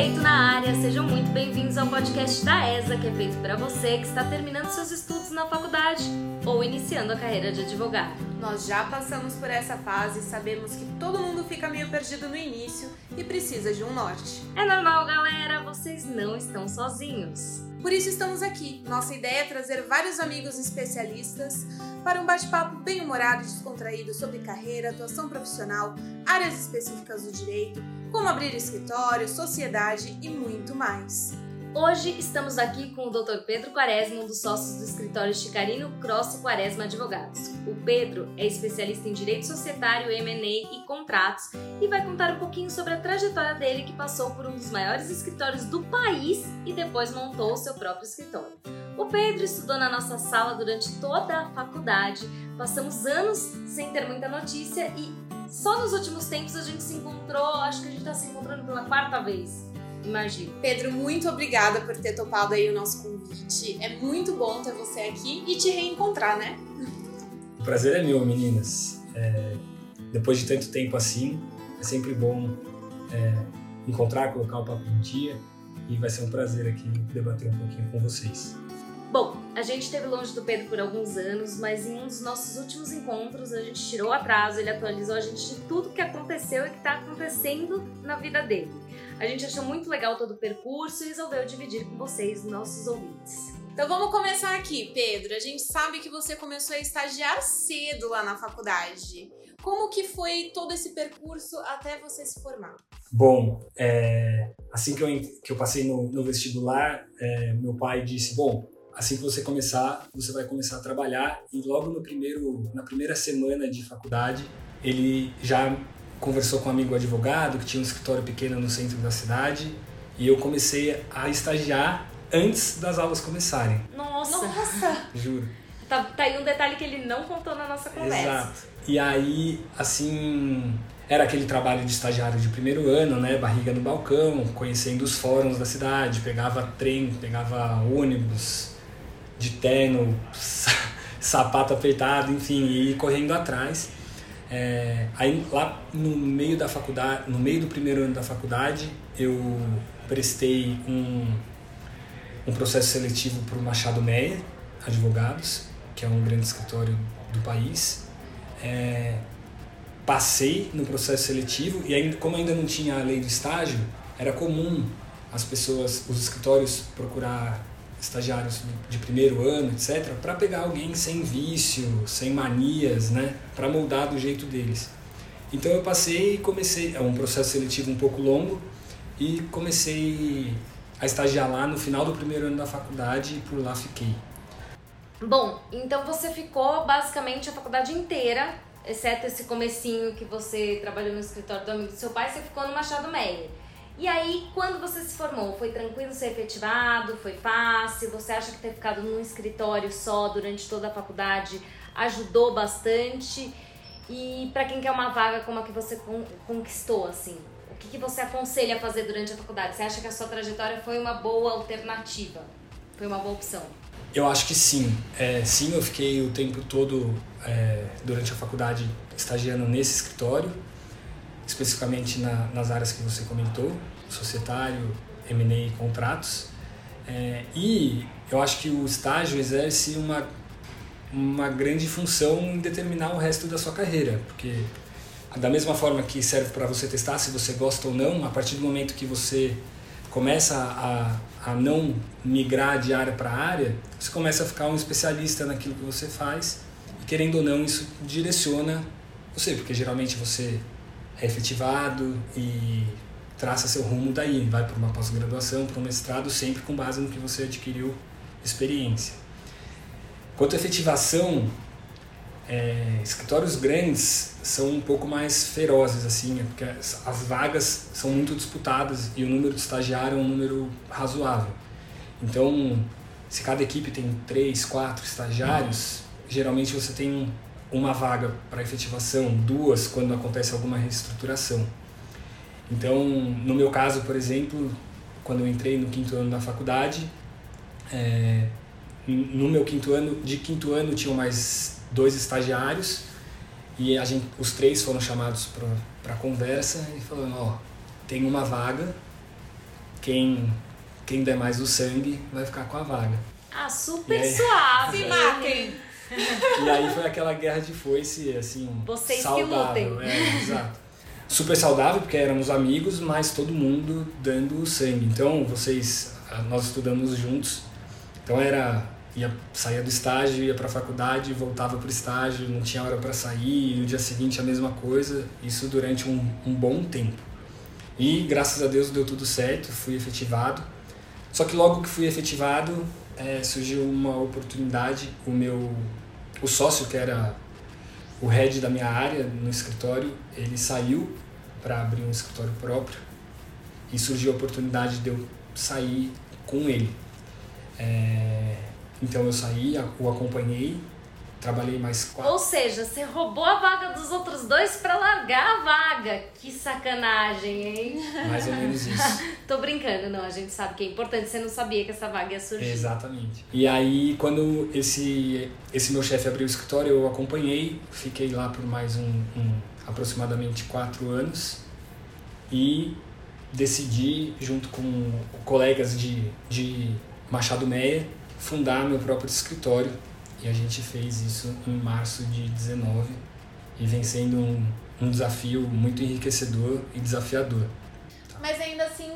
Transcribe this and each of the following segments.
Direito na área, sejam muito bem-vindos ao podcast da ESA, que é feito para você que está terminando seus estudos na faculdade ou iniciando a carreira de advogado. Nós já passamos por essa fase e sabemos que todo mundo fica meio perdido no início e precisa de um norte. É normal, galera, vocês não estão sozinhos. Por isso estamos aqui. Nossa ideia é trazer vários amigos especialistas para um bate-papo bem humorado e descontraído sobre carreira, atuação profissional, áreas específicas do direito, como abrir escritório, sociedade e muito mais. Hoje estamos aqui com o Dr. Pedro Quaresma, um dos sócios do escritório Chicarino Cross Quaresma Advogados. O Pedro é especialista em direito societário, M&A e contratos e vai contar um pouquinho sobre a trajetória dele que passou por um dos maiores escritórios do país e depois montou o seu próprio escritório. O Pedro estudou na nossa sala durante toda a faculdade, passamos anos sem ter muita notícia e só nos últimos tempos a gente se encontrou, acho que a gente está se encontrando pela quarta vez. Imagina. Pedro, muito obrigada por ter topado aí o nosso convite. É muito bom ter você aqui e te reencontrar, né? O prazer é meu, meninas. É, depois de tanto tempo assim, é sempre bom é, encontrar, colocar o papo em dia e vai ser um prazer aqui debater um pouquinho com vocês. Bom, a gente esteve longe do Pedro por alguns anos, mas em um dos nossos últimos encontros a gente tirou atraso, ele atualizou a gente de tudo que aconteceu e que está acontecendo na vida dele. A gente achou muito legal todo o percurso e resolveu dividir com vocês, nossos ouvintes. Então vamos começar aqui, Pedro. A gente sabe que você começou a estagiar cedo lá na faculdade. Como que foi todo esse percurso até você se formar? Bom, é, assim que eu, que eu passei no, no vestibular, é, meu pai disse, bom, assim que você começar, você vai começar a trabalhar e logo no primeiro, na primeira semana de faculdade, ele já conversou com um amigo advogado que tinha um escritório pequeno no centro da cidade e eu comecei a estagiar antes das aulas começarem. Nossa! Nossa! Juro. Tá, tá aí um detalhe que ele não contou na nossa conversa. Exato. E aí, assim, era aquele trabalho de estagiário de primeiro ano, né? Barriga no balcão, conhecendo os fóruns da cidade, pegava trem, pegava ônibus, de terno, sapato apertado, enfim, e correndo atrás. É, aí lá no meio da faculdade, no meio do primeiro ano da faculdade, eu prestei um, um processo seletivo para o Machado Meia Advogados, que é um grande escritório do país. É, passei no processo seletivo e como ainda não tinha a lei do estágio, era comum as pessoas, os escritórios procurar estagiários de primeiro ano, etc., para pegar alguém sem vício, sem manias, né, para moldar do jeito deles. Então eu passei e comecei, é um processo seletivo um pouco longo, e comecei a estagiar lá no final do primeiro ano da faculdade e por lá fiquei. Bom, então você ficou basicamente a faculdade inteira, exceto esse comecinho que você trabalhou no escritório do amigo do seu pai, você ficou no Machado Meyer. E aí, quando você se formou, foi tranquilo ser efetivado? Foi fácil? Você acha que ter ficado num escritório só durante toda a faculdade ajudou bastante? E para quem quer uma vaga como a que você conquistou, assim, o que, que você aconselha a fazer durante a faculdade? Você acha que a sua trajetória foi uma boa alternativa? Foi uma boa opção? Eu acho que sim. É, sim, eu fiquei o tempo todo é, durante a faculdade estagiando nesse escritório especificamente na, nas áreas que você comentou, societário, M&A e contratos. É, e eu acho que o estágio exerce uma, uma grande função em determinar o resto da sua carreira, porque da mesma forma que serve para você testar se você gosta ou não, a partir do momento que você começa a, a não migrar de área para área, você começa a ficar um especialista naquilo que você faz e querendo ou não isso direciona você, porque geralmente você é efetivado e traça seu rumo daí, vai para uma pós-graduação, para um mestrado, sempre com base no que você adquiriu experiência. Quanto à efetivação, é, escritórios grandes são um pouco mais ferozes, assim, porque as, as vagas são muito disputadas e o número de estagiário é um número razoável. Então, se cada equipe tem três, quatro estagiários, geralmente você tem uma vaga para efetivação, duas quando acontece alguma reestruturação. Então, no meu caso, por exemplo, quando eu entrei no quinto ano da faculdade, é, no meu quinto ano, de quinto ano tinham mais dois estagiários e a gente, os três foram chamados para conversa e falando, ó, tem uma vaga, quem, quem der mais o sangue vai ficar com a vaga. Ah, super aí, suave. Matem. E aí foi aquela guerra de foice, assim, Vocês saudável. que lutem. É, exato. Super saudável, porque éramos amigos, mas todo mundo dando sangue. Então, vocês, nós estudamos juntos. Então era ia saía do estágio, ia para a faculdade, voltava para o estágio, não tinha hora para sair, e no dia seguinte a mesma coisa, isso durante um, um bom tempo. E graças a Deus deu tudo certo, fui efetivado. Só que logo que fui efetivado, é, surgiu uma oportunidade, o meu o sócio que era o head da minha área no escritório, ele saiu para abrir um escritório próprio e surgiu a oportunidade de eu sair com ele. É, então eu saí, o acompanhei, trabalhei mais quatro. Ou seja, você roubou a vaga dos outros dois para largar a vaga. Que sacanagem, hein? Mais ou menos isso. Tô brincando, não, a gente sabe que é importante, você não sabia que essa vaga ia surgir. Exatamente. E aí, quando esse, esse meu chefe abriu o escritório, eu acompanhei, fiquei lá por mais um, um aproximadamente quatro anos e decidi, junto com colegas de, de Machado Meia, fundar meu próprio escritório. E a gente fez isso em março de 19 e vem sendo um, um desafio muito enriquecedor e desafiador. Mas ainda assim,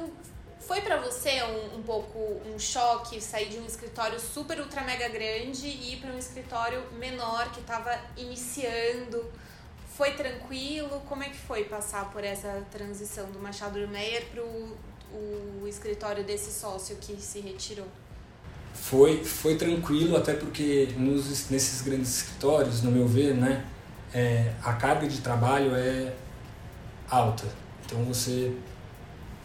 foi para você um, um pouco um choque sair de um escritório super ultra mega grande e ir para um escritório menor que estava iniciando? Foi tranquilo? Como é que foi passar por essa transição do Machado Meyer para o escritório desse sócio que se retirou? Foi, foi tranquilo, até porque nos, nesses grandes escritórios, no meu ver, né, é, a carga de trabalho é alta. Então você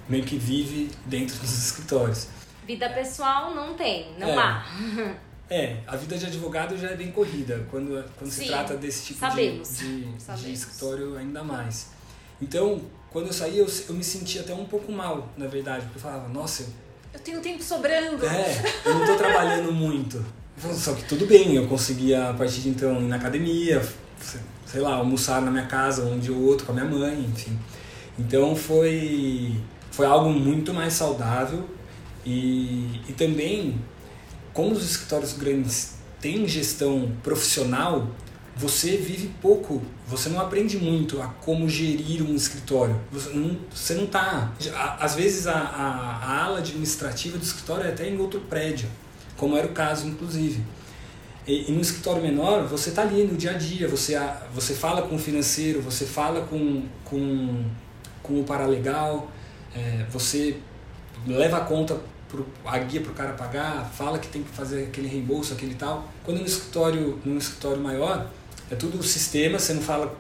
meio que vive dentro dos escritórios. Vida pessoal não tem, não é, há. É, a vida de advogado já é bem corrida, quando, quando se trata desse tipo de, de, de, escritório ainda mais. Então, quando eu saí, eu, eu me sentia até um pouco mal, na verdade, porque eu falava, nossa, eu tenho tempo sobrando. É, eu não tô trabalhando muito. Só que tudo bem, eu conseguia a partir de então ir na academia, sei lá, almoçar na minha casa um dia ou outro com a minha mãe, enfim. Então foi, foi algo muito mais saudável e, e também, como os escritórios grandes têm gestão profissional, você vive pouco, você não aprende muito a como gerir um escritório. Você não, você não tá. Às vezes a, a, a ala administrativa do escritório é até em outro prédio, como era o caso, inclusive. E, e no escritório menor, você está ali no dia a dia, você, você fala com o financeiro, você fala com, com, com o paralegal, é, você leva a conta pro, a guia para o cara pagar, fala que tem que fazer aquele reembolso, aquele tal. Quando no escritório, no escritório maior, é tudo sistema, você não fala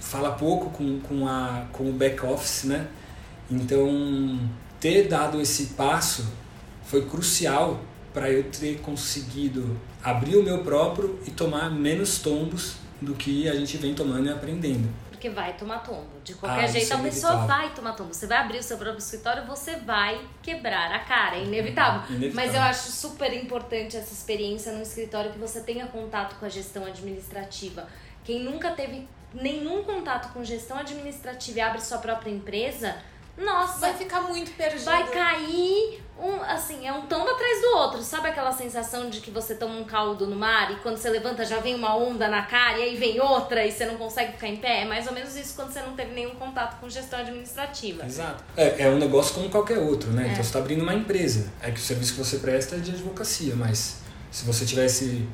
fala pouco com, com, a, com o back office, né? Então, ter dado esse passo foi crucial para eu ter conseguido abrir o meu próprio e tomar menos tombos do que a gente vem tomando e aprendendo porque vai tomar tombo. De qualquer ah, jeito, a é pessoa vai tomar tombo. Você vai abrir o seu próprio escritório, você vai quebrar a cara. É inevitável. inevitável. Mas eu acho super importante essa experiência no escritório que você tenha contato com a gestão administrativa. Quem nunca teve nenhum contato com gestão administrativa e abre sua própria empresa, nossa, vai ficar muito perdido. Vai cair um, assim, é um tombo atrás do outro. Sabe aquela sensação de que você toma um caldo no mar e quando você levanta já vem uma onda na cara e aí vem outra e você não consegue ficar em pé? É mais ou menos isso quando você não teve nenhum contato com gestão administrativa. Exato. É, é um negócio como qualquer outro, né? É. Então você está abrindo uma empresa. É que o serviço que você presta é de advocacia, mas se você tivesse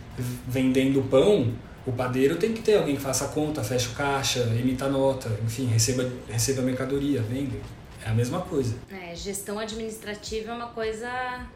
vendendo pão, o padeiro tem que ter alguém que faça a conta, feche o caixa, emita nota, enfim, receba, receba mercadoria, venda. É a mesma coisa. É, gestão administrativa é uma coisa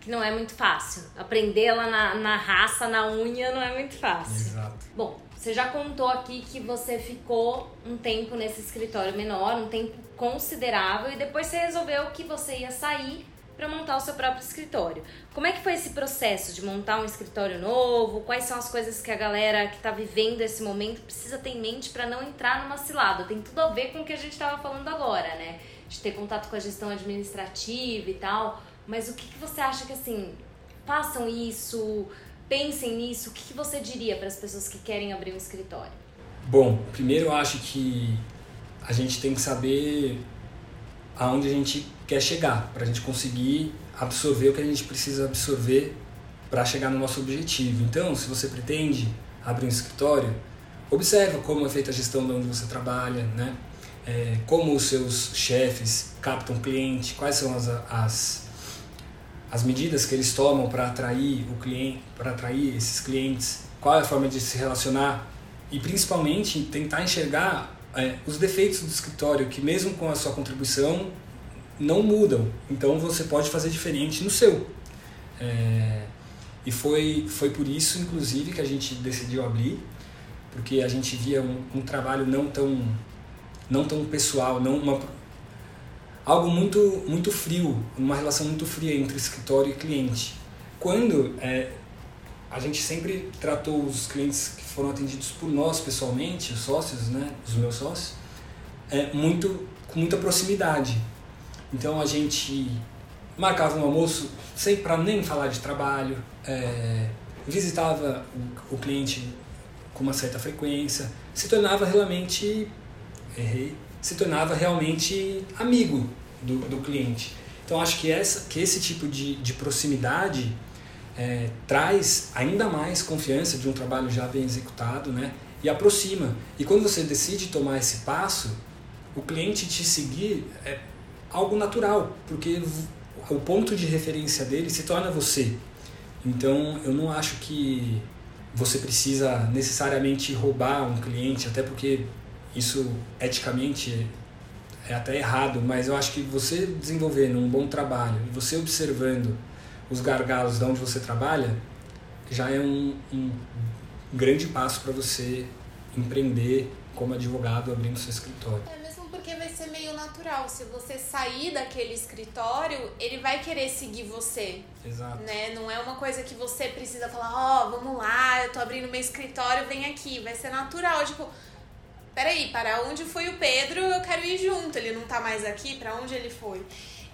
que não é muito fácil. Aprender ela na, na raça, na unha, não é muito fácil. Exato. Bom, você já contou aqui que você ficou um tempo nesse escritório menor, um tempo considerável, e depois você resolveu que você ia sair para montar o seu próprio escritório. Como é que foi esse processo de montar um escritório novo? Quais são as coisas que a galera que está vivendo esse momento precisa ter em mente para não entrar numa cilada? Tem tudo a ver com o que a gente estava falando agora, né? de ter contato com a gestão administrativa e tal. Mas o que, que você acha que assim, façam isso, pensem nisso, o que, que você diria para as pessoas que querem abrir um escritório? Bom, primeiro eu acho que a gente tem que saber aonde a gente quer chegar, para a gente conseguir absorver o que a gente precisa absorver para chegar no nosso objetivo. Então, se você pretende abrir um escritório, observa como é feita a gestão de onde você trabalha, né? É, como os seus chefes captam cliente, quais são as, as, as medidas que eles tomam para atrair o cliente, para atrair esses clientes, qual é a forma de se relacionar e principalmente tentar enxergar é, os defeitos do escritório que mesmo com a sua contribuição não mudam. Então você pode fazer diferente no seu. É, e foi, foi por isso, inclusive, que a gente decidiu abrir, porque a gente via um, um trabalho não tão, não tão pessoal, não uma, algo muito, muito frio, uma relação muito fria entre escritório e cliente. Quando é, a gente sempre tratou os clientes que foram atendidos por nós pessoalmente, os sócios, né, os meus sócios, é, muito, com muita proximidade. Então a gente marcava um almoço sem para nem falar de trabalho, é, visitava o, o, cliente com uma certa frequência, se tornava realmente errei, se tornava realmente amigo do, do cliente. Então acho que essa que esse tipo de, de proximidade é, traz ainda mais confiança de um trabalho já bem executado, né? E aproxima. E quando você decide tomar esse passo, o cliente te seguir é algo natural, porque o ponto de referência dele se torna você. Então, eu não acho que você precisa necessariamente roubar um cliente, até porque isso eticamente é até errado, mas eu acho que você desenvolvendo um bom trabalho e você observando os gargalos de onde você trabalha, já é um, um grande passo para você empreender como advogado abrindo seu escritório. É mesmo porque vai ser meio natural. Se você sair daquele escritório, ele vai querer seguir você. Exato. Né? Não é uma coisa que você precisa falar, ó, oh, vamos lá, eu tô abrindo meu escritório, vem aqui. Vai ser natural, tipo, peraí, para onde foi o Pedro? Eu quero ir junto. Ele não tá mais aqui, para onde ele foi?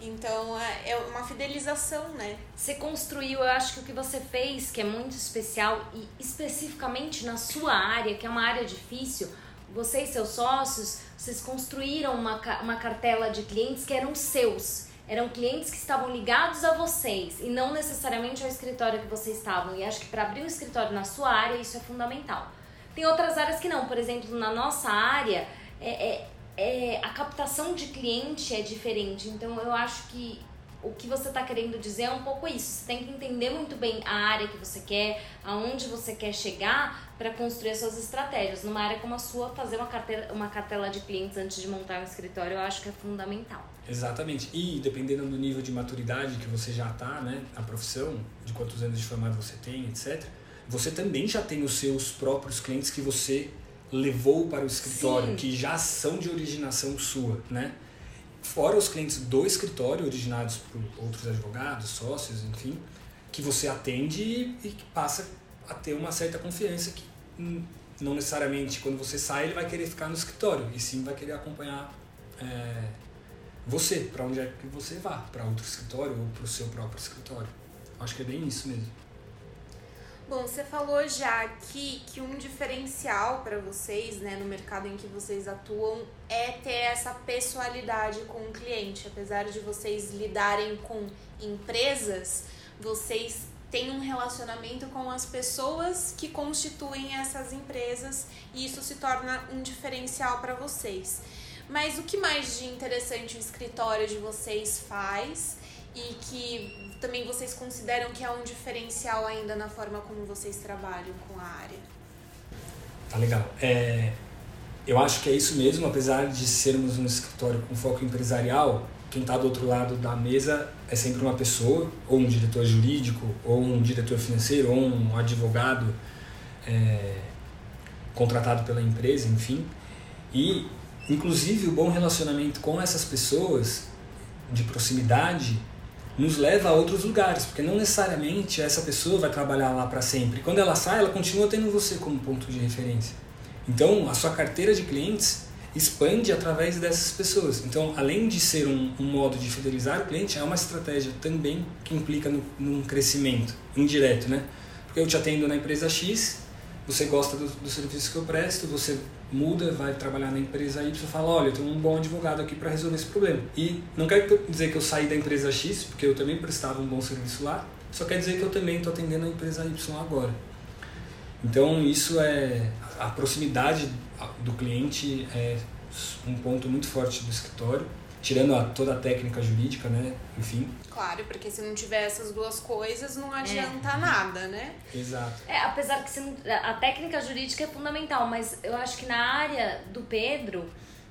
Então é, é uma fidelização, né? Você construiu, eu acho que o que você fez, que é muito especial e especificamente na sua área, que é uma área difícil, você e seus sócios, vocês construíram uma, uma cartela de clientes que eram seus. Eram clientes que estavam ligados a vocês e não necessariamente ao escritório que vocês estavam. E acho que para abrir um escritório na sua área, isso é fundamental. Tem outras áreas que não. Por exemplo, na nossa área, é, é é, a captação de cliente é diferente. Então eu acho que o que você está querendo dizer é um pouco isso. Você tem que entender muito bem a área que você quer, aonde você quer chegar para construir as suas estratégias. Numa área como a sua, fazer uma, carteira, uma cartela de clientes antes de montar um escritório eu acho que é fundamental. Exatamente. E dependendo do nível de maturidade que você já está, né, a profissão, de quantos anos de formado você tem, etc., você também já tem os seus próprios clientes que você levou para o escritório, Sim. que já são de originação sua, né? Fora os clientes do escritório, originados por outros advogados, sócios, enfim, que você atende e que passa a ter uma certa confiança que hum, não necessariamente quando você sai ele vai querer ficar no escritório, e sim vai querer acompanhar é, você, para onde é que você vá, para outro escritório ou para o seu próprio escritório. Acho que é bem isso mesmo. Bom, você falou já aqui que um diferencial para vocês, né, no mercado em que vocês atuam, é ter essa pessoalidade com o cliente. Apesar de vocês lidarem com empresas, vocês têm um relacionamento com as pessoas que constituem essas empresas e isso se torna um diferencial para vocês. Mas o que mais de interessante o escritório de vocês faz e que também vocês consideram que há um diferencial ainda na forma como vocês trabalham com a área? Tá legal. É, eu acho que é isso mesmo, apesar de sermos um escritório com foco empresarial, quem está do outro lado da mesa é sempre uma pessoa, ou um diretor jurídico, ou um diretor financeiro, ou um advogado é, contratado pela empresa, enfim. E, inclusive, o bom relacionamento com essas pessoas de proximidade nos leva a outros lugares, porque não necessariamente essa pessoa vai trabalhar lá para sempre. Quando ela sai, ela continua tendo você como ponto de referência. Então, a sua carteira de clientes expande através dessas pessoas. Então, além de ser um, um modo de fidelizar o cliente, é uma estratégia também que implica no, num crescimento indireto, né? Porque eu te atendo na empresa X, você gosta do, do serviço que eu presto, você muda, vai trabalhar na empresa Y e fala, olha, eu tenho um bom advogado aqui para resolver esse problema. E não quer dizer que eu saí da empresa X, porque eu também prestava um bom serviço lá, só quer dizer que eu também estou atendendo a empresa Y agora. Então isso é a proximidade do cliente é um ponto muito forte do escritório tirando a, toda a técnica jurídica, né? Enfim. Claro, porque se não tiver essas duas coisas, não adianta é. nada, né? Exato. É, apesar que não, a técnica jurídica é fundamental, mas eu acho que na área do Pedro,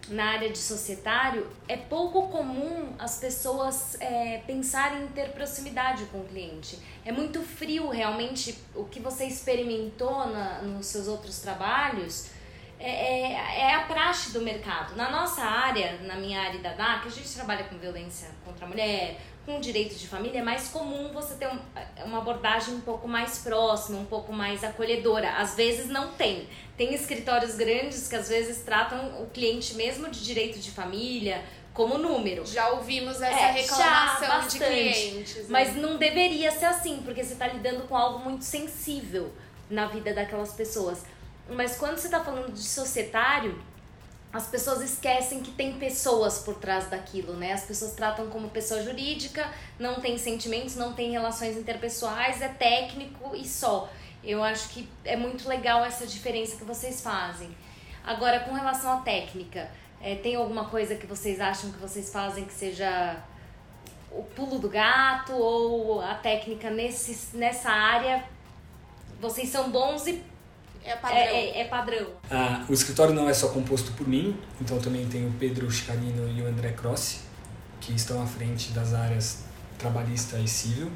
na área de societário, é pouco comum as pessoas é, pensarem em ter proximidade com o cliente. É muito frio, realmente, o que você experimentou na, nos seus outros trabalhos é, é, é, a praxe do mercado. Na nossa área, na minha área da DAC, a gente trabalha com violência contra a mulher, com direito de família, é mais comum você ter um, uma abordagem um pouco mais próxima, um pouco mais acolhedora. Às vezes não tem. Tem escritórios grandes que às vezes tratam o cliente mesmo de direito de família como número. Já ouvimos essa é, reclamação já, de clientes. Né? Mas não deveria ser assim, porque você está lidando com algo muito sensível na vida daquelas pessoas. Mas quando você está falando de societário, as pessoas esquecem que tem pessoas por trás daquilo, né? As pessoas tratam como pessoa jurídica, não tem sentimentos, não tem relações interpessoais, é técnico e só. Eu acho que é muito legal essa diferença que vocês fazem. Agora, com relação à técnica, é, tem alguma coisa que vocês acham que vocês fazem que seja o pulo do gato ou a técnica nesse, nessa área? Vocês são bons e é padrão. É, é, é padrão. Ah, o escritório não é só composto por mim, então também tem o Pedro Chicarino e o André Crossi, que estão à frente das áreas trabalhista e civil.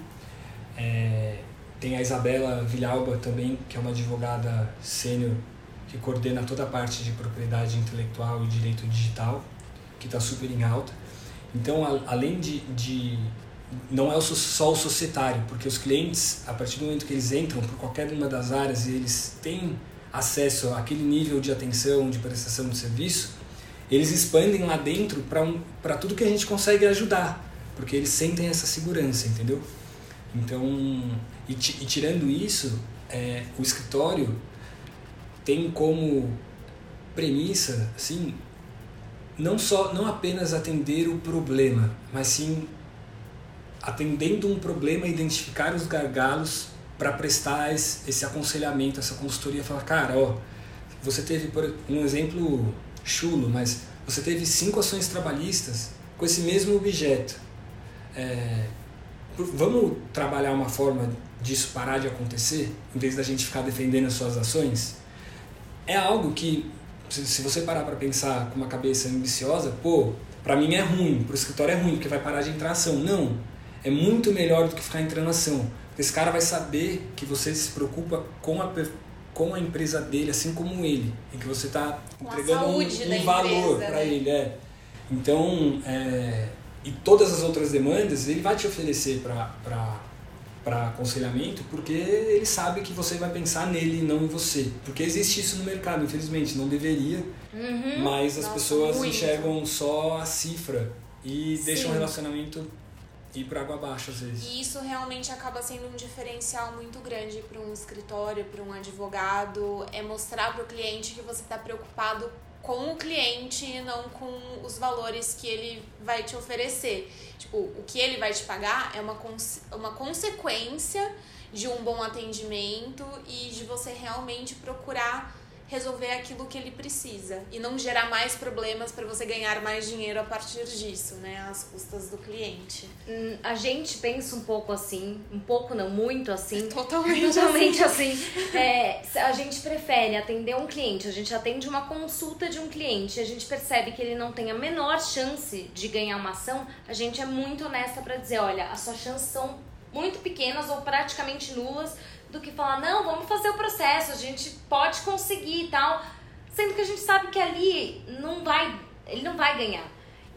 É, tem a Isabela Vilhalba também, que é uma advogada sênior que coordena toda a parte de propriedade intelectual e direito digital, que está super em alta. Então, a, além de, de não é só o societário, porque os clientes, a partir do momento que eles entram por qualquer uma das áreas e eles têm acesso àquele nível de atenção, de prestação de serviço, eles expandem lá dentro para um, tudo que a gente consegue ajudar, porque eles sentem essa segurança, entendeu? Então, e, e tirando isso, é, o escritório tem como premissa, assim, não só, não apenas atender o problema, mas sim atendendo um problema, identificar os gargalos para prestar esse aconselhamento, essa consultoria, falar, cara, ó, você teve por um exemplo chulo, mas você teve cinco ações trabalhistas com esse mesmo objeto. É, vamos trabalhar uma forma disso parar de acontecer, em vez da gente ficar defendendo as suas ações? É algo que, se você parar para pensar com uma cabeça ambiciosa, pô, para mim é ruim, para o escritório é ruim, porque vai parar de entrar ação. Não, é muito melhor do que ficar entrando ação. Porque esse cara vai saber que você se preocupa com a, com a empresa dele, assim como ele. E que você está entregando um, um valor para né? ele. É. Então, é, e todas as outras demandas ele vai te oferecer para aconselhamento porque ele sabe que você vai pensar nele e não em você. Porque existe isso no mercado, infelizmente, não deveria, uhum. mas as Nossa, pessoas muito. enxergam só a cifra e Sim. deixam o relacionamento ir para água abaixo às vezes. E isso realmente acaba sendo um diferencial muito grande para um escritório, para um advogado, é mostrar para o cliente que você está preocupado com o cliente e não com os valores que ele vai te oferecer. Tipo, o que ele vai te pagar é uma, uma consequência de um bom atendimento e de você realmente procurar resolver aquilo que ele precisa e não gerar mais problemas para você ganhar mais dinheiro a partir disso, né, às custas do cliente. Hum, a gente pensa um pouco assim, um pouco não, muito assim. Totalmente, totalmente assim. assim. É, a gente prefere atender um cliente, a gente atende uma consulta de um cliente, a gente percebe que ele não tem a menor chance de ganhar uma ação, a gente é muito honesta para dizer, olha, as suas chances são muito pequenas ou praticamente nulas do que falar, não, vamos fazer o processo, a gente pode conseguir e tal. Sendo que a gente sabe que ali não vai, ele não vai ganhar.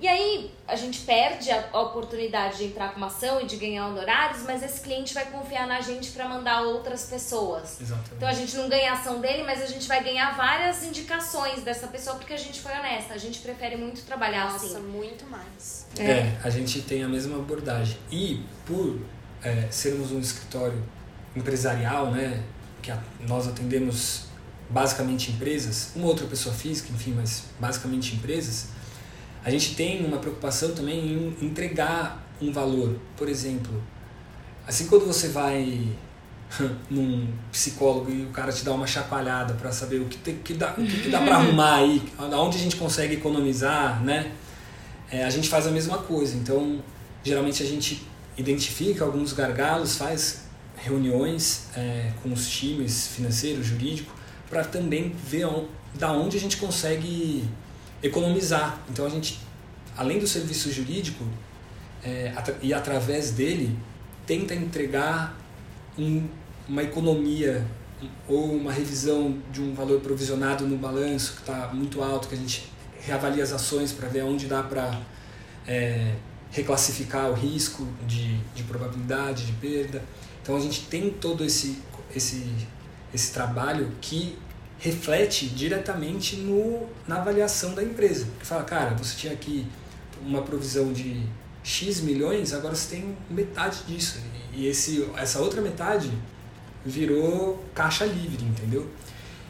E aí a gente perde a, oportunidade de entrar com uma ação e de ganhar honorários, mas esse cliente vai confiar na gente para mandar outras pessoas. Exatamente. Então a gente não ganha a ação dele, mas a gente vai ganhar várias indicações dessa pessoa porque a gente foi honesta. A gente prefere muito trabalhar Nossa, assim. Nossa, muito mais. É. é. a gente tem a mesma abordagem. E por é, sermos um escritório empresarial, né, que a, nós atendemos basicamente empresas, uma outra pessoa física, enfim, mas basicamente empresas, a gente tem uma preocupação também em entregar um valor. Por exemplo, assim quando você vai num psicólogo e o cara te dá uma chacoalhada para saber o que, que dá, o que, que dá para arrumar aí, onde a gente consegue economizar, né? É, a gente faz a mesma coisa. Então, geralmente a gente identifica alguns gargalos, faz reuniões é, com os times financeiro, jurídico, para também ver on, da onde a gente consegue economizar. Então a gente, além do serviço jurídico, é, e através dele, tenta entregar um, uma economia ou uma revisão de um valor provisionado no balanço que está muito alto, que a gente reavalia as ações para ver onde dá para é, reclassificar o risco de, de probabilidade de perda. Então a gente tem todo esse, esse, esse trabalho que reflete diretamente no, na avaliação da empresa. Que fala, cara, você tinha aqui uma provisão de X milhões, agora você tem metade disso. E esse, essa outra metade virou caixa livre, entendeu?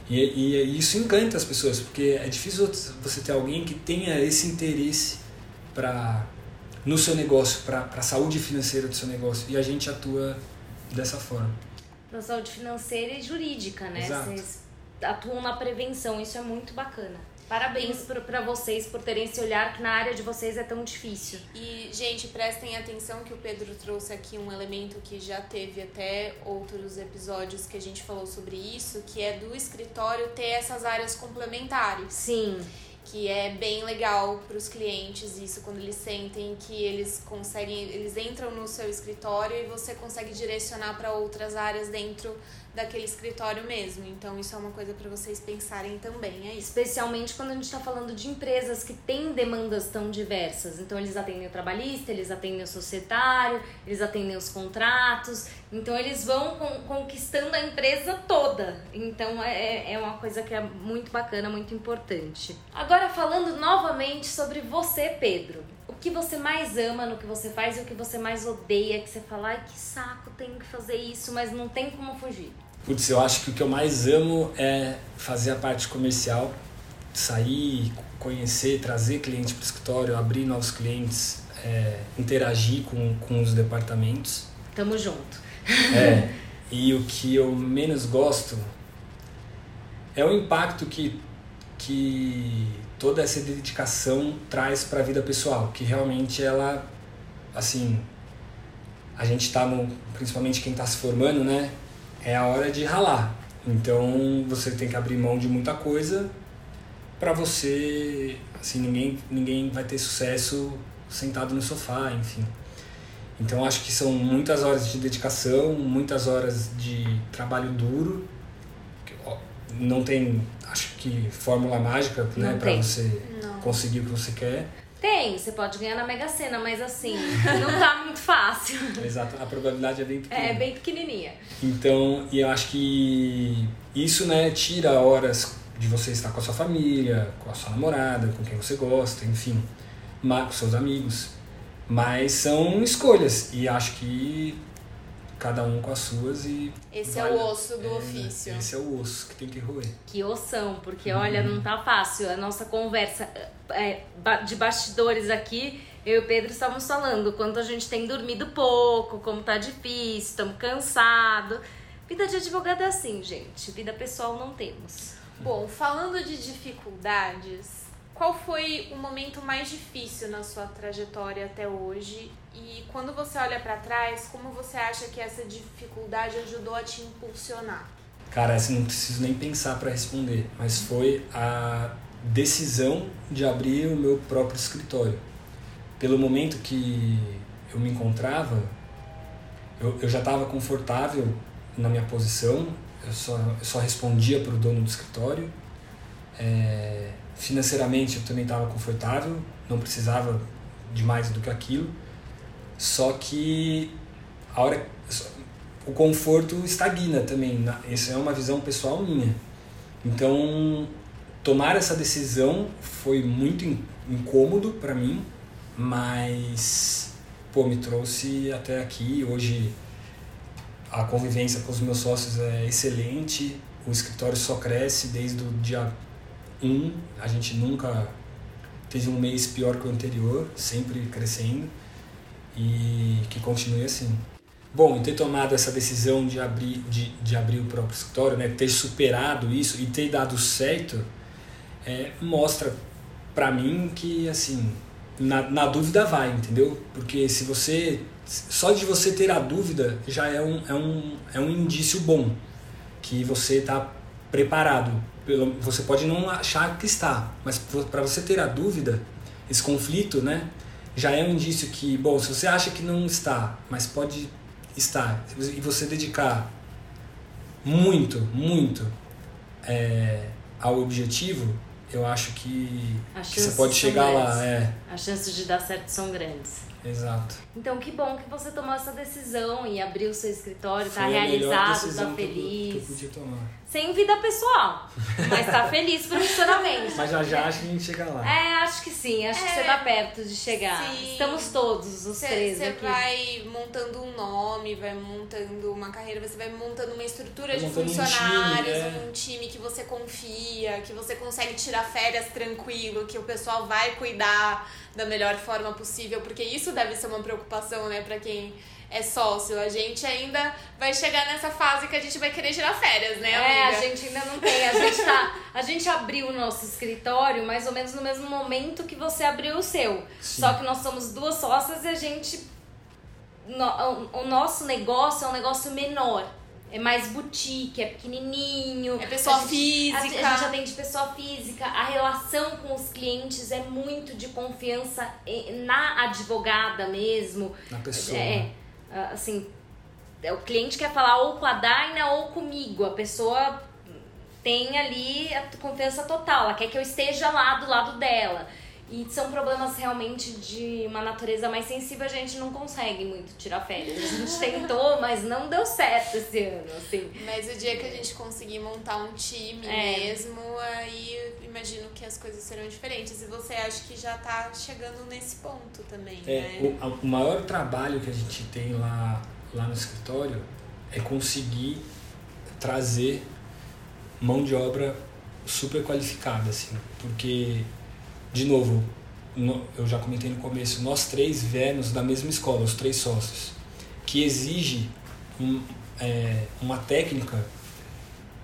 E, e, e isso encanta as pessoas, porque é difícil você ter alguém que tenha esse interesse para no seu negócio, para a saúde financeira do seu negócio. E a gente atua dessa forma. Na saúde financeira e jurídica, né? Exato. Vocês atuam na prevenção, isso é muito bacana. Parabéns para vocês por terem esse olhar que na área de vocês é tão difícil. E, gente, prestem atenção que o Pedro trouxe aqui um elemento que já teve até outros episódios que a gente falou sobre isso, que é do escritório ter essas áreas complementares. Sim que é bem legal para os clientes isso quando eles sentem que eles conseguem eles entram no seu escritório e você consegue direcionar para outras áreas dentro daquele escritório mesmo. Então isso é uma coisa para vocês pensarem também, é isso. Especialmente quando a gente está falando de empresas que têm demandas tão diversas. Então eles atendem o trabalhista, eles atendem o societário, eles atendem os contratos. Então eles vão conquistando a empresa toda. Então é, é uma coisa que é muito bacana, muito importante. Agora falando novamente sobre você, Pedro o que você mais ama no que você faz e o que você mais odeia, que você fala, ai que saco, tenho que fazer isso, mas não tem como fugir. Putz, eu acho que o que eu mais amo é fazer a parte comercial, sair, conhecer, trazer cliente para o escritório, abrir novos clientes, é, interagir com, com os departamentos. Tamo junto. É, e o que eu menos gosto é o impacto que, que toda essa dedicação traz para a vida pessoal, que realmente ela, assim, a gente está no, principalmente quem está se formando, né? É a hora de ralar. Então você tem que abrir mão de muita coisa para você, assim, ninguém ninguém vai ter sucesso sentado no sofá, enfim. Então acho que são muitas horas de dedicação, muitas horas de trabalho duro. Não tem, acho que fórmula mágica, né, para você Não. conseguir o que você quer. Tem, você pode ganhar na Mega Sena, mas assim, não tá muito fácil. Exato, a probabilidade é bem pequena. É, bem pequenininha. Então, e eu acho que isso, né, tira horas de você estar com a sua família, com a sua namorada, com quem você gosta, enfim, com seus amigos. Mas são escolhas e acho que cada um com as suas e. Esse é o osso do é, ofício. Esse é o osso que tem que roer. Que ossão, porque uhum. olha, não tá fácil. A nossa conversa é, de bastidores aqui, eu e o Pedro estamos falando quanto a gente tem dormido pouco, como tá difícil, estamos cansados. Vida de advogado é assim, gente. Vida pessoal não temos. Bom, falando de dificuldades, qual foi o momento mais difícil na sua trajetória até hoje? E quando você olha para trás, como você acha que essa dificuldade ajudou a te impulsionar? Cara, assim, não preciso nem pensar para responder, mas foi a decisão de abrir o meu próprio escritório. Pelo momento que eu me encontrava, eu, eu já estava confortável na minha posição, eu só, eu só respondia para o dono do escritório. É, Financeiramente eu também estava confortável, não precisava de mais do que aquilo. Só que a hora o conforto estagna também. Isso é uma visão pessoal minha. Então, tomar essa decisão foi muito incômodo para mim, mas pô, me trouxe até aqui. Hoje a convivência com os meus sócios é excelente, o escritório só cresce desde o dia 1, a gente nunca teve um mês pior que o anterior, sempre crescendo e que continue assim. Bom, e ter tomado essa decisão de abrir, de, de abrir o próprio escritório, né, ter superado isso e ter dado certo, é, mostra para mim que, assim, na, na dúvida vai, entendeu? Porque se você, só de você ter a dúvida já é um, é um, é um indício bom que você está preparado. Você pode não achar que está, mas para você ter a dúvida, esse conflito, né, já é um indício que, bom, se você acha que não está, mas pode estar, e você dedicar muito, muito é, ao objetivo, eu acho que, que você pode chegar lá. É. As chances de dar certo são grandes. Exato. Então, que bom que você tomou essa decisão e abriu o seu escritório, tá realizado, tá feliz. Que eu, que eu podia tomar. Sem vida pessoal, mas tá feliz profissionalmente. Mas já já acho que a gente chega lá. É, acho que sim, acho é, que você tá perto de chegar. Sim. Estamos todos os cê, três cê aqui. Você vai montando um nome, vai montando uma carreira, você vai montando uma estrutura de funcionários, um time, é. um time que você confia, que você consegue tirar férias tranquilo, que o pessoal vai cuidar da melhor forma possível, porque isso deve ser uma preocupação, né, para quem é sócio. A gente ainda vai chegar nessa fase que a gente vai querer tirar férias, né, amiga? É, a gente ainda não tem. A gente, tá, a gente abriu o nosso escritório mais ou menos no mesmo momento que você abriu o seu. Sim. Só que nós somos duas sócias e a gente. No, o nosso negócio é um negócio menor. É mais boutique, é pequenininho. É pessoa a gente, física. A, a gente atende pessoa física. A relação com os clientes é muito de confiança na advogada mesmo. Na pessoa. É, assim, é, o cliente quer falar ou com a Daina ou comigo. A pessoa tem ali a confiança total, ela quer que eu esteja lá do lado dela. E são problemas realmente de uma natureza mais sensível, a gente não consegue muito tirar férias. A gente tentou, mas não deu certo esse ano, assim. Mas o dia que a gente conseguir montar um time é. mesmo, aí imagino que as coisas serão diferentes. E você acha que já tá chegando nesse ponto também, é, né? O, o maior trabalho que a gente tem lá, lá no escritório é conseguir trazer mão de obra super qualificada, assim. Porque de novo, eu já comentei no começo, nós três viemos da mesma escola, os três sócios, que exige um, é, uma técnica,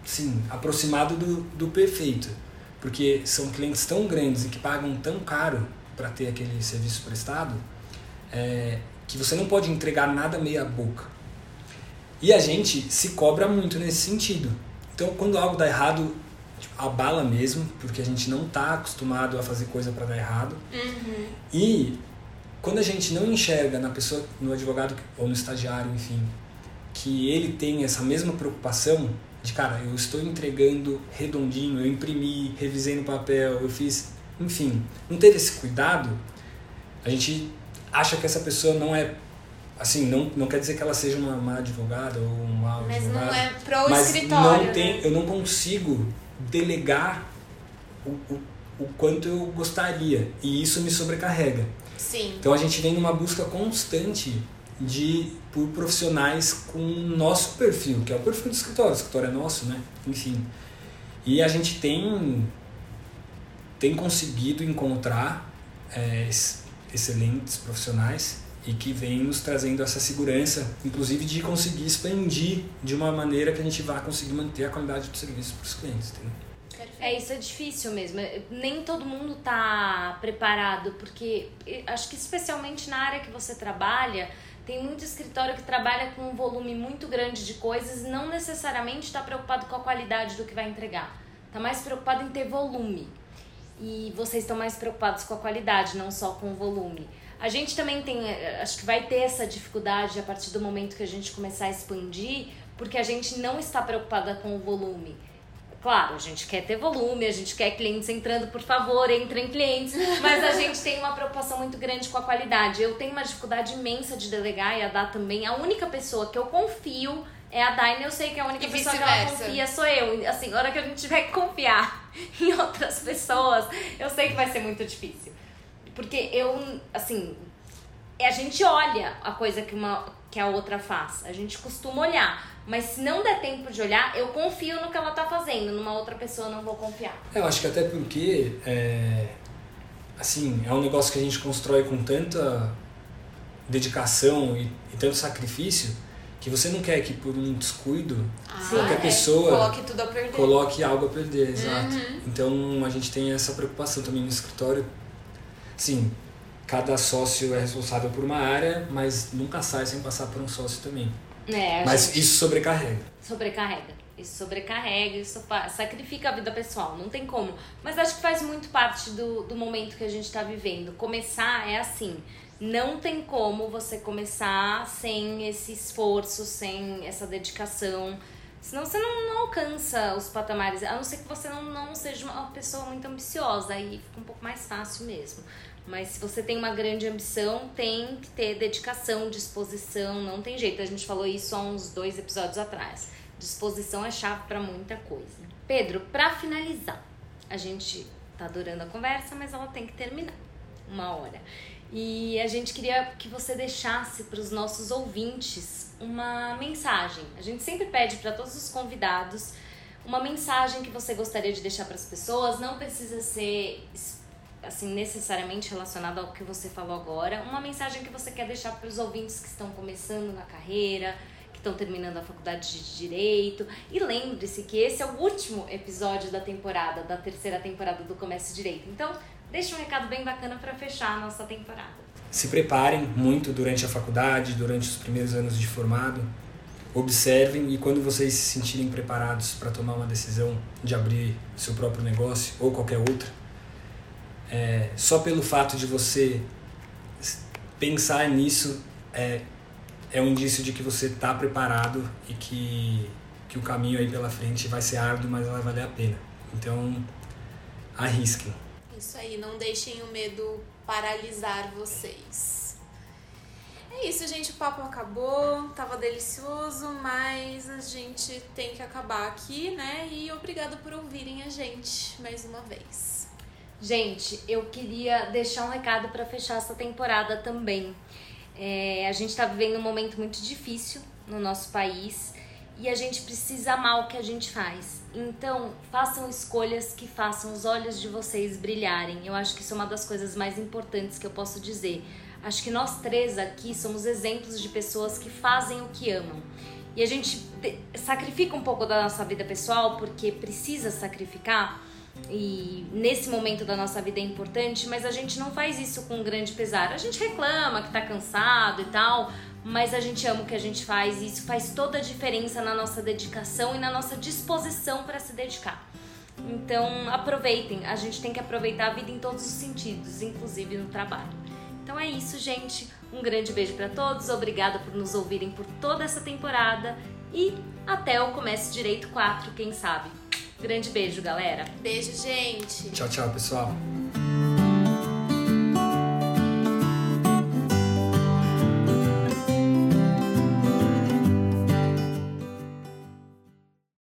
sim, aproximada do, do perfeito, porque são clientes tão grandes e que pagam tão caro para ter aquele serviço prestado, é, que você não pode entregar nada meia boca. E a gente se cobra muito nesse sentido. Então, quando algo dá errado, abala mesmo, porque a gente não está acostumado a fazer coisa para dar errado. Uhum. E quando a gente não enxerga na pessoa, no advogado ou no estagiário, enfim, que ele tem essa mesma preocupação de, cara, eu estou entregando redondinho, eu imprimi, revisei no papel, eu fiz, enfim, não teve esse cuidado, a gente acha que essa pessoa não é assim, não, não quer dizer que ela seja uma má advogada ou um mau mas advogado. Mas não é pro mas escritório. Não tem, né? Eu não consigo delegar o, o, o quanto eu gostaria. E isso me sobrecarrega. Sim. Então a gente vem numa busca constante de por profissionais com o nosso perfil, que é o perfil do escritório, o escritório é nosso, né? Enfim. E a gente tem tem conseguido encontrar é, excelentes profissionais e que vem nos trazendo essa segurança, inclusive de conseguir expandir de uma maneira que a gente vá conseguir manter a qualidade do serviço para os clientes. Entendeu? É, isso é difícil mesmo. Nem todo mundo tá preparado, porque acho que especialmente na área que você trabalha, tem muito escritório que trabalha com um volume muito grande de coisas e não necessariamente está preocupado com a qualidade do que vai entregar. Está mais preocupado em ter volume. E vocês estão mais preocupados com a qualidade, não só com o volume. A gente também tem, acho que vai ter essa dificuldade a partir do momento que a gente começar a expandir, porque a gente não está preocupada com o volume. Claro, a gente quer ter volume, a gente quer clientes entrando, por favor, entrem clientes, mas a gente tem uma preocupação muito grande com a qualidade. Eu tenho uma dificuldade imensa de delegar e a Dá também. A única pessoa que eu confio é a Daina, eu sei que a única e pessoa que ela confia sou eu. Assim, na hora que a gente tiver que confiar em outras pessoas, eu sei que vai ser muito difícil. Porque eu, assim, a gente olha a coisa que, uma, que a outra faz. A gente costuma olhar. Mas se não der tempo de olhar, eu confio no que ela tá fazendo. Numa outra pessoa eu não vou confiar. Eu acho que até porque, é, assim, é um negócio que a gente constrói com tanta dedicação e, e tanto sacrifício que você não quer que por um descuido Ah, qualquer é. pessoa Coloque tudo a perder. coloque algo a perder, exato. Uhum. Então a gente tem essa preocupação também no escritório. Sim, cada sócio é responsável por uma área, mas nunca sai sem passar por um sócio também. É, Mas gente isso sobrecarrega. sobrecarrega. Isso sobrecarrega, isso sacrifica a vida pessoal, não tem como. Mas acho que faz muito parte do, do momento que a gente tá vivendo. Começar é assim. Não tem como você começar sem esse esforço, sem essa dedicação. Senão você não, não alcança os patamares. A não ser que você não, não seja uma pessoa muito ambiciosa. Aí fica um pouco mais fácil mesmo. Mas se você tem uma grande ambição, tem que ter dedicação, disposição, não tem jeito. A gente falou isso há uns dois episódios atrás. Disposição é chave para muita coisa. Pedro, para finalizar, a gente tá adorando a conversa, mas ela tem que terminar. Uma hora. E a gente queria que você deixasse para os nossos ouvintes uma mensagem. A gente sempre pede para todos os convidados uma mensagem que você gostaria de deixar para as pessoas. Não precisa ser assim necessariamente relacionada ao que você falou agora. Uma mensagem que você quer deixar para os ouvintes que estão começando na carreira, que estão terminando a faculdade de direito. E lembre-se que esse é o último episódio da temporada, da terceira temporada do Comércio Direito. Então, deixa um recado bem bacana para fechar a nossa temporada. Se preparem muito durante a faculdade, durante os primeiros anos de formado. Observem e quando vocês se sentirem preparados para tomar uma decisão de abrir seu próprio negócio ou qualquer outra, é, só pelo fato de você pensar nisso é, é um indício de que você está preparado e que, que o caminho aí pela frente vai ser árduo, mas vai valer a pena. Então, arrisquem. Isso aí, não deixem o medo paralisar vocês. É isso, gente. O papo acabou. Tava delicioso, mas a gente tem que acabar aqui, né? E obrigado por ouvirem a gente mais uma vez. Gente, eu queria deixar um recado para fechar essa temporada também. É, a gente está vivendo um momento muito difícil no nosso país e a gente precisa amar o que a gente faz. Então, façam escolhas que façam os olhos de vocês brilharem. Eu acho que isso é uma das coisas mais importantes que eu posso dizer. Acho que nós três aqui somos exemplos de pessoas que fazem o que amam. E a gente sacrifica um pouco da nossa vida pessoal porque precisa sacrificar e nesse momento da nossa vida é importante, mas a gente não faz isso com grande pesar. A gente reclama que tá cansado e tal, mas a gente ama o que a gente faz e isso faz toda a diferença na nossa dedicação e na nossa disposição para se dedicar. Então, aproveitem. A gente tem que aproveitar a vida em todos os sentidos, inclusive no trabalho. Então é isso, gente. Um grande beijo para todos. Obrigada por nos ouvirem por toda essa temporada e até o Comece Direito 4, quem sabe. Grande beijo, galera. Beijo, gente! Tchau, tchau, pessoal.